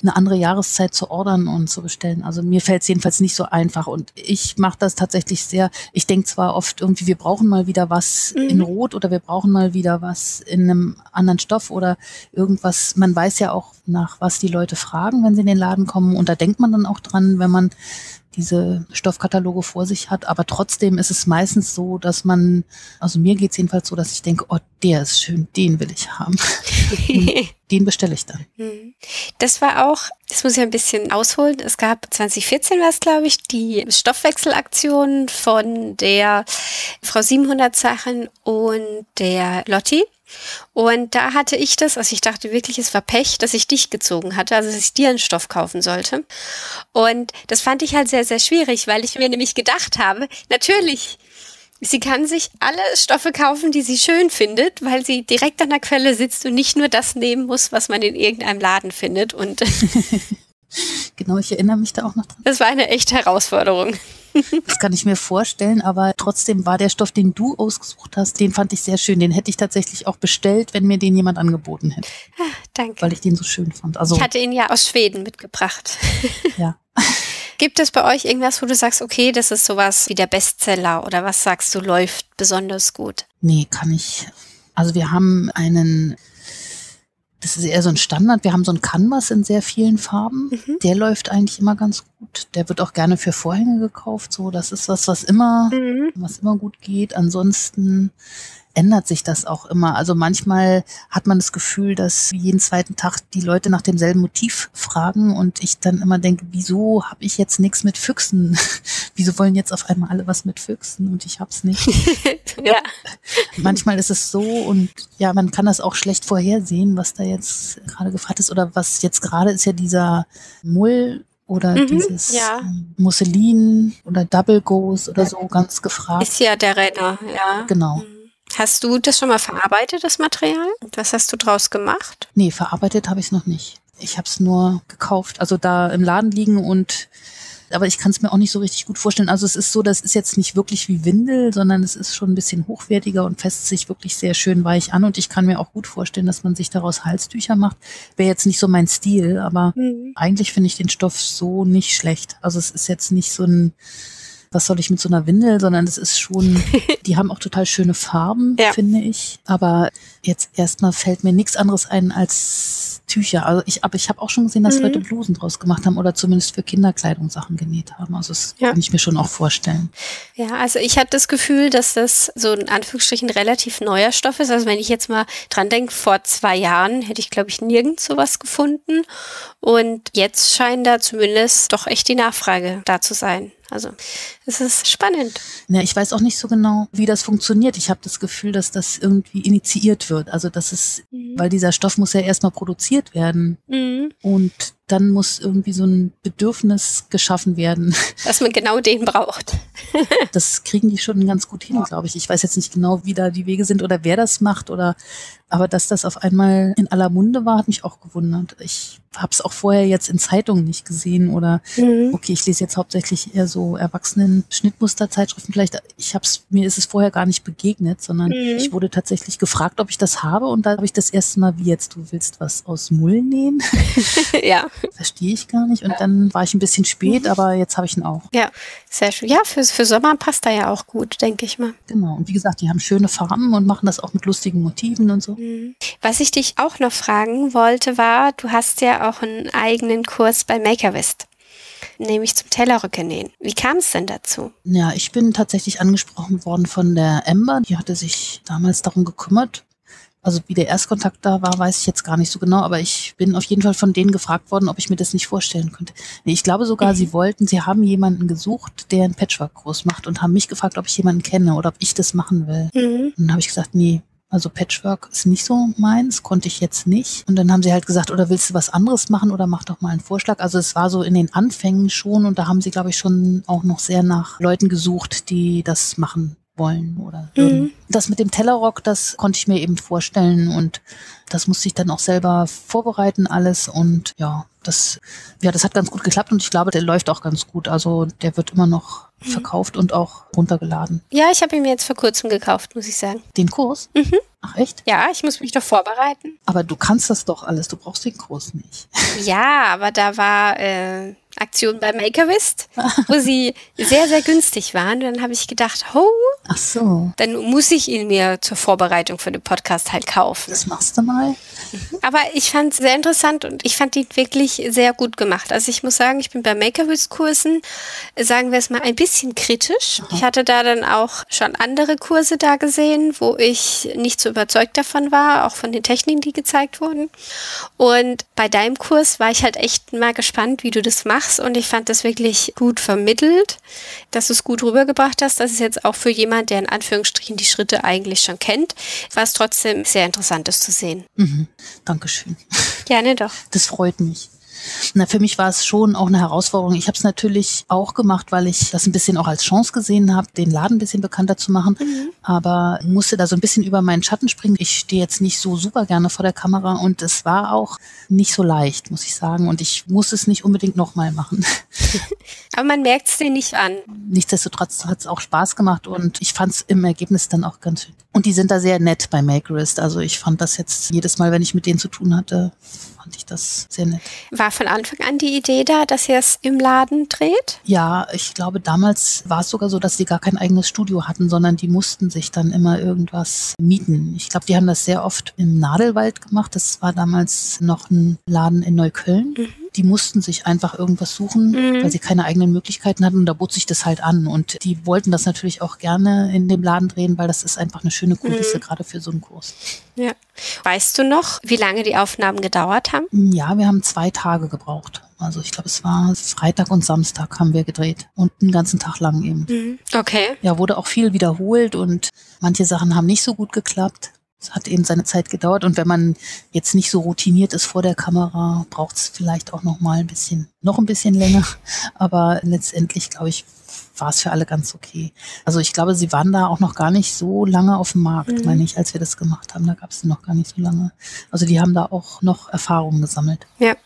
eine andere Jahreszeit zu ordern und zu bestellen. Also mir fällt es jedenfalls nicht so einfach. Und ich mache das tatsächlich sehr, ich denke zwar oft irgendwie, wir brauchen mal wieder was mhm. in Rot oder wir brauchen mal wieder was in einem anderen Stoff oder irgendwas. Man weiß ja auch, nach was die Leute fragen, wenn sie in den Laden kommen. Und da denkt man dann auch dran, wenn man diese Stoffkataloge vor sich hat. Aber trotzdem ist es meistens so, dass man, also mir geht's jedenfalls so, dass ich denke, oh, der ist schön, den will ich haben. den bestelle ich dann. Hm. Das war auch, das muss ich ein bisschen ausholen. Es gab 2014 war es, glaube ich, die Stoffwechselaktion von der Frau 700 Sachen und der Lotti. Und da hatte ich das, also ich dachte wirklich, es war Pech, dass ich dich gezogen hatte, also dass ich dir einen Stoff kaufen sollte. Und das fand ich halt sehr, sehr schwierig, weil ich mir nämlich gedacht habe, natürlich, sie kann sich alle Stoffe kaufen, die sie schön findet, weil sie direkt an der Quelle sitzt und nicht nur das nehmen muss, was man in irgendeinem Laden findet. Und genau, ich erinnere mich da auch noch dran. Das war eine echte Herausforderung. Das kann ich mir vorstellen, aber trotzdem war der Stoff, den du ausgesucht hast, den fand ich sehr schön. Den hätte ich tatsächlich auch bestellt, wenn mir den jemand angeboten hätte. Ah, danke. Weil ich den so schön fand. Also, ich hatte ihn ja aus Schweden mitgebracht. Ja. Gibt es bei euch irgendwas, wo du sagst, okay, das ist sowas wie der Bestseller oder was sagst du, läuft besonders gut? Nee, kann ich. Also wir haben einen das ist eher so ein Standard. Wir haben so einen Canvas in sehr vielen Farben. Mhm. Der läuft eigentlich immer ganz gut. Der wird auch gerne für Vorhänge gekauft. So, das ist was, was immer, mhm. was immer gut geht. Ansonsten ändert sich das auch immer. Also manchmal hat man das Gefühl, dass jeden zweiten Tag die Leute nach demselben Motiv fragen und ich dann immer denke, wieso habe ich jetzt nichts mit Füchsen? wieso wollen jetzt auf einmal alle was mit Füchsen und ich hab's nicht? ja. Manchmal ist es so und ja, man kann das auch schlecht vorhersehen, was da jetzt gerade gefragt ist oder was jetzt gerade ist ja dieser Mull oder mhm, dieses ja. Ähm, Musselin oder Double Goes oder so ganz gefragt. Ist ja der Renner, ja. Genau. Mhm. Hast du das schon mal verarbeitet, das Material? Was hast du draus gemacht? Nee, verarbeitet habe ich es noch nicht. Ich habe es nur gekauft, also da im Laden liegen und aber ich kann es mir auch nicht so richtig gut vorstellen. Also es ist so, das ist jetzt nicht wirklich wie Windel, sondern es ist schon ein bisschen hochwertiger und fässt sich wirklich sehr schön weich an. Und ich kann mir auch gut vorstellen, dass man sich daraus Halstücher macht. Wäre jetzt nicht so mein Stil, aber mhm. eigentlich finde ich den Stoff so nicht schlecht. Also es ist jetzt nicht so ein was soll ich mit so einer Windel, sondern es ist schon, die haben auch total schöne Farben, ja. finde ich. Aber jetzt erstmal fällt mir nichts anderes ein als Tücher. Also ich, aber ich habe auch schon gesehen, dass mhm. Leute Blusen draus gemacht haben oder zumindest für Kinderkleidung Sachen genäht haben. Also das ja. kann ich mir schon auch vorstellen. Ja, also ich habe das Gefühl, dass das so in Anführungsstrichen relativ neuer Stoff ist. Also wenn ich jetzt mal dran denke, vor zwei Jahren hätte ich, glaube ich, nirgends sowas gefunden. Und jetzt scheint da zumindest doch echt die Nachfrage da zu sein. Also es ist spannend. Ja, ich weiß auch nicht so genau, wie das funktioniert. Ich habe das Gefühl, dass das irgendwie initiiert wird. Also dass es, mhm. weil dieser Stoff muss ja erstmal produziert werden. Mhm. Und dann muss irgendwie so ein Bedürfnis geschaffen werden. Dass man genau den braucht. das kriegen die schon ganz gut hin, glaube ich. Ich weiß jetzt nicht genau, wie da die Wege sind oder wer das macht oder aber dass das auf einmal in aller Munde war, hat mich auch gewundert. Ich habe es auch vorher jetzt in Zeitungen nicht gesehen oder mhm. okay, ich lese jetzt hauptsächlich eher so erwachsenen Schnittmusterzeitschriften. Vielleicht ich habe es mir ist es vorher gar nicht begegnet, sondern mhm. ich wurde tatsächlich gefragt, ob ich das habe und da habe ich das erste Mal, wie jetzt du willst was aus Mull nähen. ja. Verstehe ich gar nicht und dann war ich ein bisschen spät, mhm. aber jetzt habe ich ihn auch. Ja, sehr schön. Ja, für, für Sommer passt er ja auch gut, denke ich mal. Genau und wie gesagt, die haben schöne Farben und machen das auch mit lustigen Motiven und so. Mhm. Was ich dich auch noch fragen wollte, war, du hast ja auch einen eigenen Kurs bei Makerwist nämlich zum Tellerrücke nähen. Wie kam es denn dazu? Ja, ich bin tatsächlich angesprochen worden von der Ember. Die hatte sich damals darum gekümmert. Also wie der Erstkontakt da war, weiß ich jetzt gar nicht so genau, aber ich bin auf jeden Fall von denen gefragt worden, ob ich mir das nicht vorstellen könnte. Nee, ich glaube sogar, mhm. sie wollten, sie haben jemanden gesucht, der einen Patchwork-Kurs macht und haben mich gefragt, ob ich jemanden kenne oder ob ich das machen will. Mhm. Und dann habe ich gesagt, nee, also Patchwork ist nicht so meins, konnte ich jetzt nicht. Und dann haben sie halt gesagt, oder willst du was anderes machen oder mach doch mal einen Vorschlag. Also es war so in den Anfängen schon und da haben sie, glaube ich, schon auch noch sehr nach Leuten gesucht, die das machen wollen oder. Mhm. Das mit dem Tellerrock, das konnte ich mir eben vorstellen und das musste ich dann auch selber vorbereiten alles und ja, das, ja, das hat ganz gut geklappt und ich glaube, der läuft auch ganz gut. Also der wird immer noch mhm. verkauft und auch runtergeladen. Ja, ich habe ihn mir jetzt vor kurzem gekauft, muss ich sagen. Den Kurs? Mhm. Ach echt? Ja, ich muss mich doch vorbereiten. Aber du kannst das doch alles, du brauchst den Kurs nicht. Ja, aber da war äh, Aktion bei Makerist, wo sie sehr, sehr günstig waren. Und dann habe ich gedacht, oh, Ach so. dann muss ich ihn mir zur Vorbereitung für den Podcast halt kaufen. Das machst du mal. Aber ich fand es sehr interessant und ich fand ihn wirklich sehr gut gemacht. Also ich muss sagen, ich bin bei Makerist-Kursen, sagen wir es mal, ein bisschen kritisch. Aha. Ich hatte da dann auch schon andere Kurse da gesehen, wo ich nicht so überzeugt davon war, auch von den Techniken, die gezeigt wurden. Und bei deinem Kurs war ich halt echt mal gespannt, wie du das machst machst und ich fand das wirklich gut vermittelt, dass du es gut rübergebracht hast. Das ist jetzt auch für jemand, der in Anführungsstrichen die Schritte eigentlich schon kennt, war es trotzdem sehr interessant, das zu sehen. Mhm. Dankeschön. Gerne doch. Das freut mich. Na, für mich war es schon auch eine Herausforderung. Ich habe es natürlich auch gemacht, weil ich das ein bisschen auch als Chance gesehen habe, den Laden ein bisschen bekannter zu machen. Mhm. Aber musste da so ein bisschen über meinen Schatten springen. Ich stehe jetzt nicht so super gerne vor der Kamera und es war auch nicht so leicht, muss ich sagen. Und ich muss es nicht unbedingt nochmal machen. Aber man merkt es dir nicht an. Nichtsdestotrotz hat es auch Spaß gemacht und ich fand es im Ergebnis dann auch ganz schön. Und die sind da sehr nett bei Makerist. Also ich fand das jetzt jedes Mal, wenn ich mit denen zu tun hatte, fand ich das sehr nett. War von Anfang an die Idee da, dass ihr es im Laden dreht? Ja, ich glaube, damals war es sogar so, dass sie gar kein eigenes Studio hatten, sondern die mussten sich dann immer irgendwas mieten. Ich glaube, die haben das sehr oft im Nadelwald gemacht. Das war damals noch ein Laden in Neukölln. Mhm die mussten sich einfach irgendwas suchen, mhm. weil sie keine eigenen Möglichkeiten hatten und da bot sich das halt an. Und die wollten das natürlich auch gerne in dem Laden drehen, weil das ist einfach eine schöne Kulisse, mhm. gerade für so einen Kurs. Ja. Weißt du noch, wie lange die Aufnahmen gedauert haben? Ja, wir haben zwei Tage gebraucht. Also ich glaube, es war Freitag und Samstag haben wir gedreht und einen ganzen Tag lang eben. Mhm. Okay. Ja, wurde auch viel wiederholt und manche Sachen haben nicht so gut geklappt. Es hat eben seine Zeit gedauert und wenn man jetzt nicht so routiniert ist vor der Kamera, braucht es vielleicht auch noch mal ein bisschen, noch ein bisschen länger. Aber letztendlich, glaube ich, war es für alle ganz okay. Also ich glaube, sie waren da auch noch gar nicht so lange auf dem Markt, mhm. meine ich, als wir das gemacht haben. Da gab es noch gar nicht so lange. Also die haben da auch noch Erfahrungen gesammelt. Ja.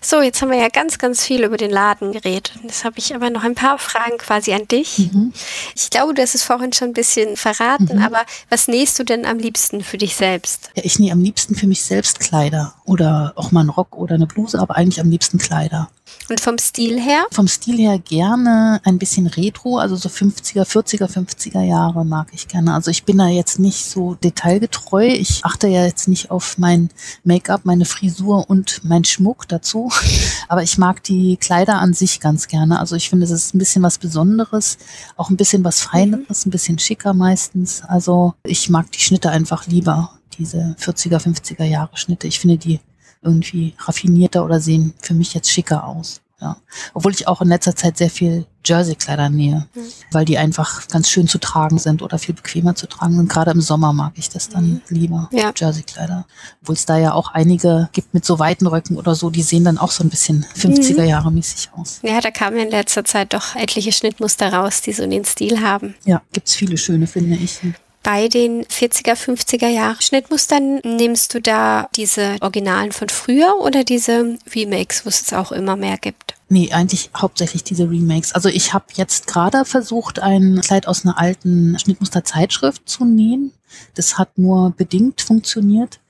So, jetzt haben wir ja ganz, ganz viel über den Laden geredet. Jetzt habe ich aber noch ein paar Fragen quasi an dich. Mhm. Ich glaube, du hast es vorhin schon ein bisschen verraten, mhm. aber was nähst du denn am liebsten für dich selbst? Ja, ich nähe am liebsten für mich selbst Kleider oder auch mal einen Rock oder eine Bluse, aber eigentlich am liebsten Kleider. Und vom Stil her? Vom Stil her gerne ein bisschen retro, also so 50er, 40er, 50er Jahre mag ich gerne. Also ich bin da jetzt nicht so detailgetreu. Ich achte ja jetzt nicht auf mein Make-up, meine Frisur und mein Schmuck dazu. Aber ich mag die Kleider an sich ganz gerne. Also ich finde, es ist ein bisschen was Besonderes, auch ein bisschen was Feineres, ein bisschen schicker meistens. Also ich mag die Schnitte einfach lieber diese 40er, 50er Jahre Schnitte. Ich finde die irgendwie raffinierter oder sehen für mich jetzt schicker aus. Ja. Obwohl ich auch in letzter Zeit sehr viel Jersey-Kleider nähe, mhm. weil die einfach ganz schön zu tragen sind oder viel bequemer zu tragen sind. Gerade im Sommer mag ich das dann mhm. lieber, ja. Jersey-Kleider. Obwohl es da ja auch einige gibt mit so weiten Röcken oder so, die sehen dann auch so ein bisschen 50er mhm. Jahre mäßig aus. Ja, da kamen in letzter Zeit doch etliche Schnittmuster raus, die so den Stil haben. Ja, gibt's viele schöne, finde ich bei den 40er, 50er Jahre Schnittmustern nimmst du da diese Originalen von früher oder diese Remakes, wo es auch immer mehr gibt? Nee, eigentlich hauptsächlich diese Remakes. Also ich habe jetzt gerade versucht, ein Kleid aus einer alten Schnittmusterzeitschrift zu nähen. Das hat nur bedingt funktioniert.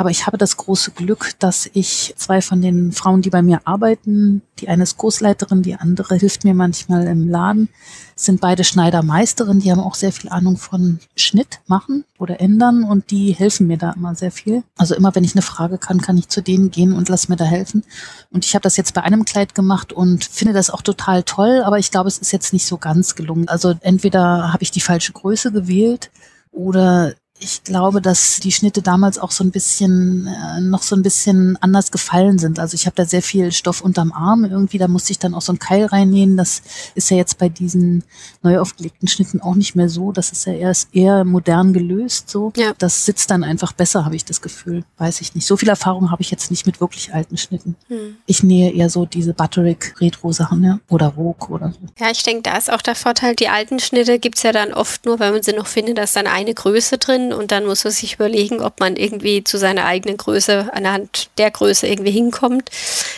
Aber ich habe das große Glück, dass ich zwei von den Frauen, die bei mir arbeiten, die eine ist Kursleiterin, die andere hilft mir manchmal im Laden, sind beide Schneidermeisterinnen, die haben auch sehr viel Ahnung von Schnitt machen oder ändern und die helfen mir da immer sehr viel. Also immer wenn ich eine Frage kann, kann ich zu denen gehen und lass mir da helfen. Und ich habe das jetzt bei einem Kleid gemacht und finde das auch total toll, aber ich glaube, es ist jetzt nicht so ganz gelungen. Also entweder habe ich die falsche Größe gewählt oder ich glaube, dass die Schnitte damals auch so ein bisschen äh, noch so ein bisschen anders gefallen sind. Also ich habe da sehr viel Stoff unterm Arm irgendwie, da musste ich dann auch so einen Keil reinnähen. Das ist ja jetzt bei diesen neu aufgelegten Schnitten auch nicht mehr so. Das ist ja erst eher modern gelöst so. Ja. Das sitzt dann einfach besser, habe ich das Gefühl. Weiß ich nicht. So viel Erfahrung habe ich jetzt nicht mit wirklich alten Schnitten. Hm. Ich nähe eher so diese Butterick Retro Sachen, ja, oder Vogue oder so. Ja, ich denke, da ist auch der Vorteil, die alten Schnitte gibt's ja dann oft nur, wenn man sie noch findet, da ist dann eine Größe drin und dann muss man sich überlegen, ob man irgendwie zu seiner eigenen Größe anhand der Größe irgendwie hinkommt.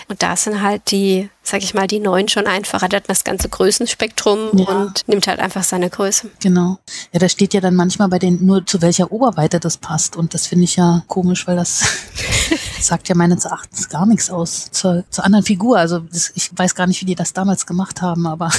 Und da sind halt die, sag ich mal, die neuen schon einfacher. Der hat das ganze Größenspektrum ja. und nimmt halt einfach seine Größe. Genau. Ja, da steht ja dann manchmal bei denen nur zu welcher Oberweite das passt. Und das finde ich ja komisch, weil das sagt ja meines Erachtens gar nichts aus zur, zur anderen Figur. Also das, ich weiß gar nicht, wie die das damals gemacht haben, aber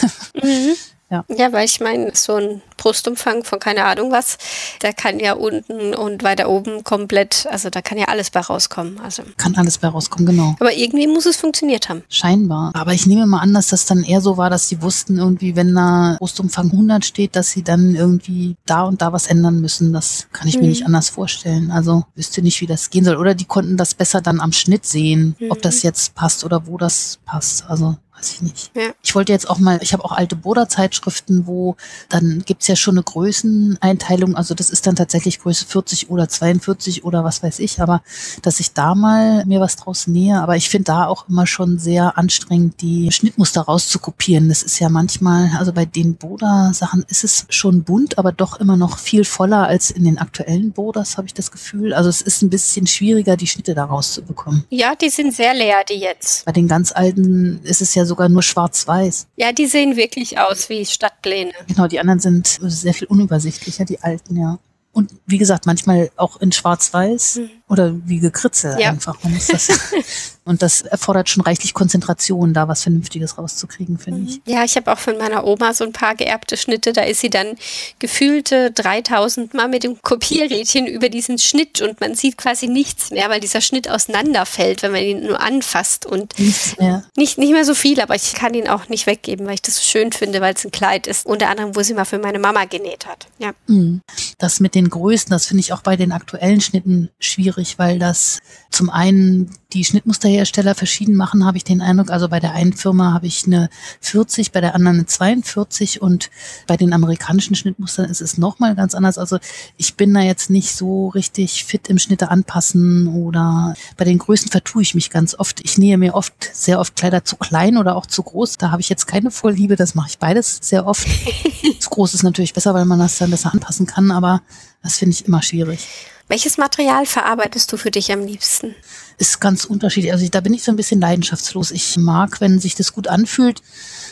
mhm. Ja. ja, weil ich meine, so ein Brustumfang von keine Ahnung was, der kann ja unten und weiter oben komplett, also da kann ja alles bei rauskommen. Also. Kann alles bei rauskommen, genau. Aber irgendwie muss es funktioniert haben. Scheinbar. Aber ich nehme mal an, dass das dann eher so war, dass sie wussten irgendwie, wenn da Brustumfang 100 steht, dass sie dann irgendwie da und da was ändern müssen. Das kann ich mhm. mir nicht anders vorstellen. Also wüsste nicht, wie das gehen soll. Oder die konnten das besser dann am Schnitt sehen, mhm. ob das jetzt passt oder wo das passt. Also weiß ich nicht. Ja. Ich wollte jetzt auch mal, ich habe auch alte Boda-Zeitschriften, wo dann gibt's ja schon eine Größeneinteilung, also das ist dann tatsächlich Größe 40 oder 42 oder was weiß ich, aber dass ich da mal mir was draus nähe, aber ich finde da auch immer schon sehr anstrengend, die Schnittmuster rauszukopieren. Das ist ja manchmal, also bei den Boda-Sachen ist es schon bunt, aber doch immer noch viel voller als in den aktuellen Bodas, habe ich das Gefühl. Also es ist ein bisschen schwieriger, die Schnitte da rauszubekommen. Ja, die sind sehr leer, die jetzt. Bei den ganz alten ist es ja sogar nur schwarz-weiß. Ja, die sehen wirklich aus wie Stadtpläne. Genau, die anderen sind sehr viel unübersichtlicher, die alten, ja. Und wie gesagt, manchmal auch in schwarz-weiß. Mhm. Oder wie gekritzelt ja. einfach. Das, und das erfordert schon reichlich Konzentration, da was Vernünftiges rauszukriegen, finde mhm. ich. Ja, ich habe auch von meiner Oma so ein paar geerbte Schnitte. Da ist sie dann gefühlte 3000 Mal mit dem Kopierrädchen über diesen Schnitt und man sieht quasi nichts mehr, weil dieser Schnitt auseinanderfällt, wenn man ihn nur anfasst. Und nichts mehr. Nicht, nicht mehr so viel, aber ich kann ihn auch nicht weggeben, weil ich das so schön finde, weil es ein Kleid ist. Unter anderem, wo sie mal für meine Mama genäht hat. Ja. Mhm. Das mit den Größen, das finde ich auch bei den aktuellen Schnitten schwierig schwierig, weil das zum einen die Schnittmusterhersteller verschieden machen, habe ich den Eindruck. Also bei der einen Firma habe ich eine 40, bei der anderen eine 42 und bei den amerikanischen Schnittmustern ist es nochmal ganz anders. Also ich bin da jetzt nicht so richtig fit im Schnitte anpassen oder bei den Größen vertue ich mich ganz oft. Ich nähe mir oft, sehr oft Kleider zu klein oder auch zu groß. Da habe ich jetzt keine Vorliebe, das mache ich beides sehr oft. zu groß ist natürlich besser, weil man das dann besser anpassen kann, aber das finde ich immer schwierig. Welches Material verarbeitest du für dich am liebsten? Umsetzen? Ist ganz unterschiedlich. Also da bin ich so ein bisschen leidenschaftslos. Ich mag, wenn sich das gut anfühlt.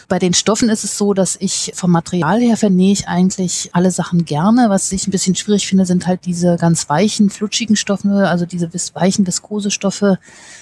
Bei den Stoffen ist es so, dass ich vom Material her vernähe ich eigentlich alle Sachen gerne. Was ich ein bisschen schwierig finde, sind halt diese ganz weichen, flutschigen Stoffe, also diese weichen Viskosestoffe,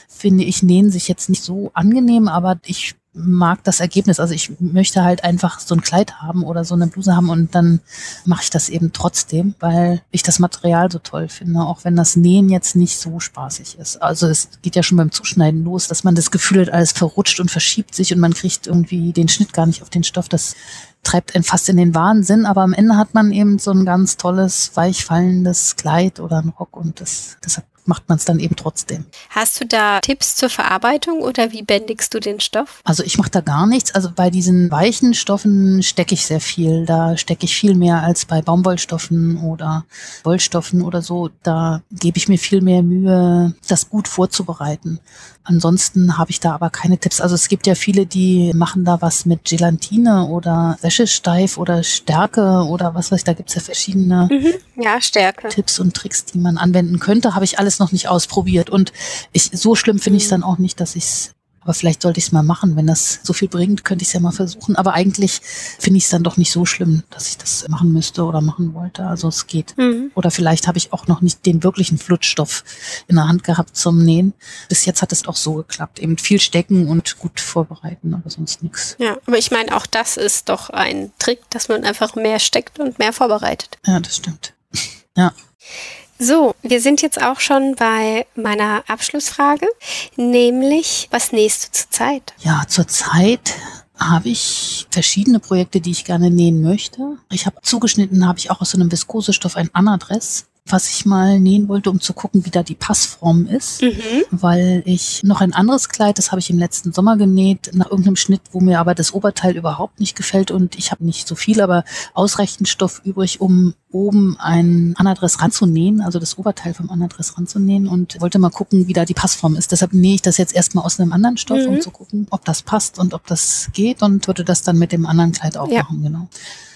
finde ich, nähen sich jetzt nicht so angenehm, aber ich mag das Ergebnis. Also ich möchte halt einfach so ein Kleid haben oder so eine Bluse haben und dann mache ich das eben trotzdem, weil ich das Material so toll finde, auch wenn das Nähen jetzt nicht so spaßig ist. Also es geht ja schon beim Zuschneiden los, dass man das Gefühl hat, alles verrutscht und verschiebt sich und man kriegt irgendwie den Schnitt gar nicht auf den Stoff. Das treibt einen fast in den Wahnsinn, aber am Ende hat man eben so ein ganz tolles, weichfallendes Kleid oder ein Rock und das, das macht man es dann eben trotzdem. Hast du da Tipps zur Verarbeitung oder wie bändigst du den Stoff? Also ich mache da gar nichts. Also bei diesen weichen Stoffen stecke ich sehr viel. Da stecke ich viel mehr als bei Baumwollstoffen oder Wollstoffen oder so. Da gebe ich mir viel mehr Mühe, das gut vorzubereiten. Ansonsten habe ich da aber keine Tipps. Also es gibt ja viele, die machen da was mit Gelatine oder Wäschesteif oder Stärke oder was weiß ich. Da gibt es ja verschiedene mhm. ja, Stärke. Tipps und Tricks, die man anwenden könnte. Habe ich alles noch nicht ausprobiert. Und ich, so schlimm finde ich es dann auch nicht, dass ich es aber vielleicht sollte ich es mal machen. Wenn das so viel bringt, könnte ich es ja mal versuchen. Aber eigentlich finde ich es dann doch nicht so schlimm, dass ich das machen müsste oder machen wollte. Also es geht. Mhm. Oder vielleicht habe ich auch noch nicht den wirklichen Flutschstoff in der Hand gehabt zum Nähen. Bis jetzt hat es auch so geklappt. Eben viel stecken und gut vorbereiten, aber sonst nichts. Ja, aber ich meine, auch das ist doch ein Trick, dass man einfach mehr steckt und mehr vorbereitet. Ja, das stimmt. Ja. So, wir sind jetzt auch schon bei meiner Abschlussfrage, nämlich, was nähst du zurzeit? Ja, zurzeit habe ich verschiedene Projekte, die ich gerne nähen möchte. Ich habe zugeschnitten, habe ich auch aus so einem Viskosestoff ein Anadress was ich mal nähen wollte, um zu gucken, wie da die Passform ist, mhm. weil ich noch ein anderes Kleid, das habe ich im letzten Sommer genäht, nach irgendeinem Schnitt, wo mir aber das Oberteil überhaupt nicht gefällt und ich habe nicht so viel, aber ausreichend Stoff übrig, um oben ein Anadress ranzunähen, also das Oberteil vom Anadress ranzunähen und wollte mal gucken, wie da die Passform ist. Deshalb nähe ich das jetzt erstmal aus einem anderen Stoff, mhm. um zu gucken, ob das passt und ob das geht und würde das dann mit dem anderen Kleid auch ja. machen, genau.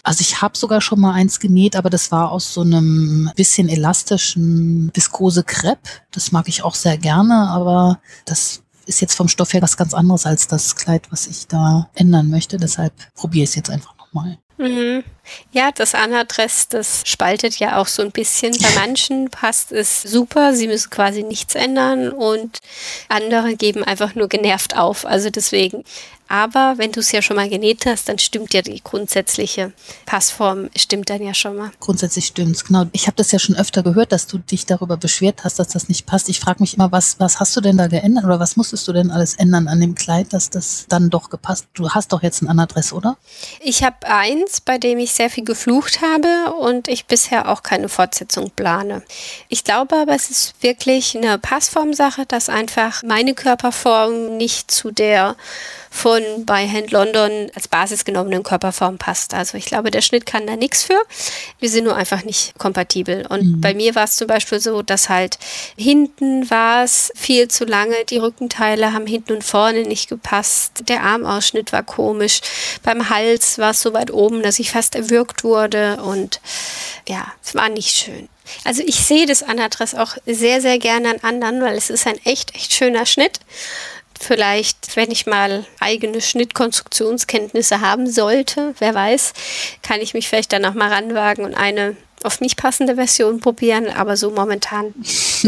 Also ich habe sogar schon mal eins genäht, aber das war aus so einem bisschen elastischen Viskose Crepe. Das mag ich auch sehr gerne, aber das ist jetzt vom Stoff her was ganz anderes als das Kleid, was ich da ändern möchte. Deshalb probiere ich es jetzt einfach nochmal. Mhm. Ja, das Anadress, das spaltet ja auch so ein bisschen. Bei manchen passt es super, sie müssen quasi nichts ändern und andere geben einfach nur genervt auf. Also deswegen aber wenn du es ja schon mal genäht hast, dann stimmt ja die grundsätzliche Passform, stimmt dann ja schon mal. Grundsätzlich stimmt's, genau. Ich habe das ja schon öfter gehört, dass du dich darüber beschwert hast, dass das nicht passt. Ich frage mich immer, was, was hast du denn da geändert oder was musstest du denn alles ändern an dem Kleid, dass das dann doch gepasst? Du hast doch jetzt ein Adress, oder? Ich habe eins, bei dem ich sehr viel geflucht habe und ich bisher auch keine Fortsetzung plane. Ich glaube aber, es ist wirklich eine Passformsache, dass einfach meine Körperform nicht zu der von bei Hand London als Basis genommenen Körperform passt. Also ich glaube, der Schnitt kann da nichts für. Wir sind nur einfach nicht kompatibel. Und mhm. bei mir war es zum Beispiel so, dass halt hinten war es viel zu lange. Die Rückenteile haben hinten und vorne nicht gepasst. Der Armausschnitt war komisch. Beim Hals war es so weit oben, dass ich fast erwürgt wurde. Und ja, es war nicht schön. Also ich sehe das Anadress auch sehr, sehr gerne an anderen, weil es ist ein echt, echt schöner Schnitt. Vielleicht, wenn ich mal eigene Schnittkonstruktionskenntnisse haben sollte, wer weiß, kann ich mich vielleicht dann auch mal ranwagen und eine auf mich passende Version probieren, aber so momentan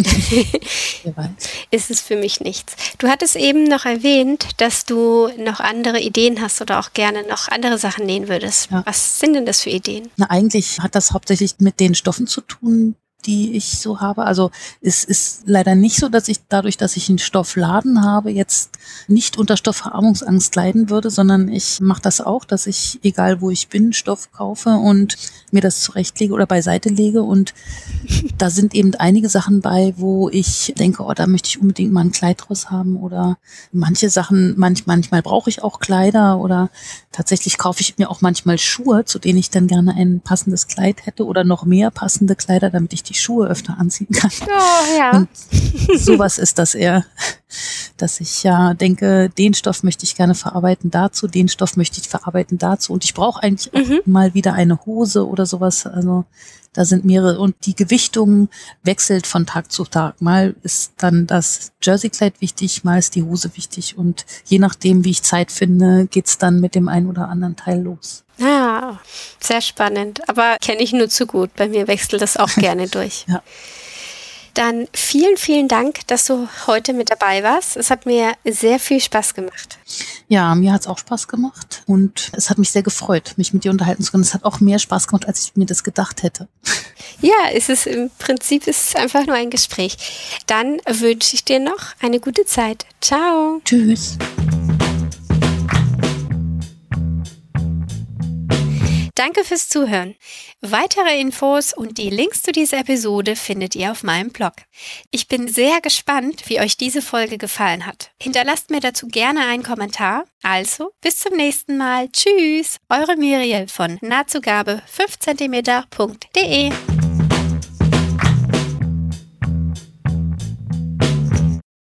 ist es für mich nichts. Du hattest eben noch erwähnt, dass du noch andere Ideen hast oder auch gerne noch andere Sachen nähen würdest. Ja. Was sind denn das für Ideen? Na, eigentlich hat das hauptsächlich mit den Stoffen zu tun, die ich so habe. Also es ist leider nicht so, dass ich dadurch, dass ich einen Stoffladen habe, jetzt nicht unter Stoffverarmungsangst leiden würde, sondern ich mache das auch, dass ich, egal wo ich bin, Stoff kaufe und mir das zurechtlege oder beiseite lege. Und da sind eben einige Sachen bei, wo ich denke, oh, da möchte ich unbedingt mal ein Kleid draus haben. Oder manche Sachen, manch, manchmal brauche ich auch Kleider oder tatsächlich kaufe ich mir auch manchmal Schuhe, zu denen ich dann gerne ein passendes Kleid hätte oder noch mehr passende Kleider, damit ich die Schuhe öfter anziehen kann. Oh, ja. Und sowas ist das eher, dass ich ja denke, den Stoff möchte ich gerne verarbeiten dazu, den Stoff möchte ich verarbeiten dazu und ich brauche eigentlich mhm. mal wieder eine Hose oder sowas. Also da sind mehrere und die Gewichtung wechselt von Tag zu Tag. Mal ist dann das Jerseykleid wichtig, mal ist die Hose wichtig und je nachdem, wie ich Zeit finde, geht's dann mit dem einen oder anderen Teil los. Ah, sehr spannend. Aber kenne ich nur zu gut. Bei mir wechselt das auch gerne durch. ja. Dann vielen, vielen Dank, dass du heute mit dabei warst. Es hat mir sehr viel Spaß gemacht. Ja, mir hat es auch Spaß gemacht und es hat mich sehr gefreut, mich mit dir unterhalten zu können. Es hat auch mehr Spaß gemacht, als ich mir das gedacht hätte. Ja, es ist im Prinzip ist es einfach nur ein Gespräch. Dann wünsche ich dir noch eine gute Zeit. Ciao. Tschüss. Danke fürs Zuhören. Weitere Infos und die Links zu dieser Episode findet ihr auf meinem Blog. Ich bin sehr gespannt, wie euch diese Folge gefallen hat. Hinterlasst mir dazu gerne einen Kommentar. Also, bis zum nächsten Mal. Tschüss, eure Miriel von nahtzugabe 5cm.de.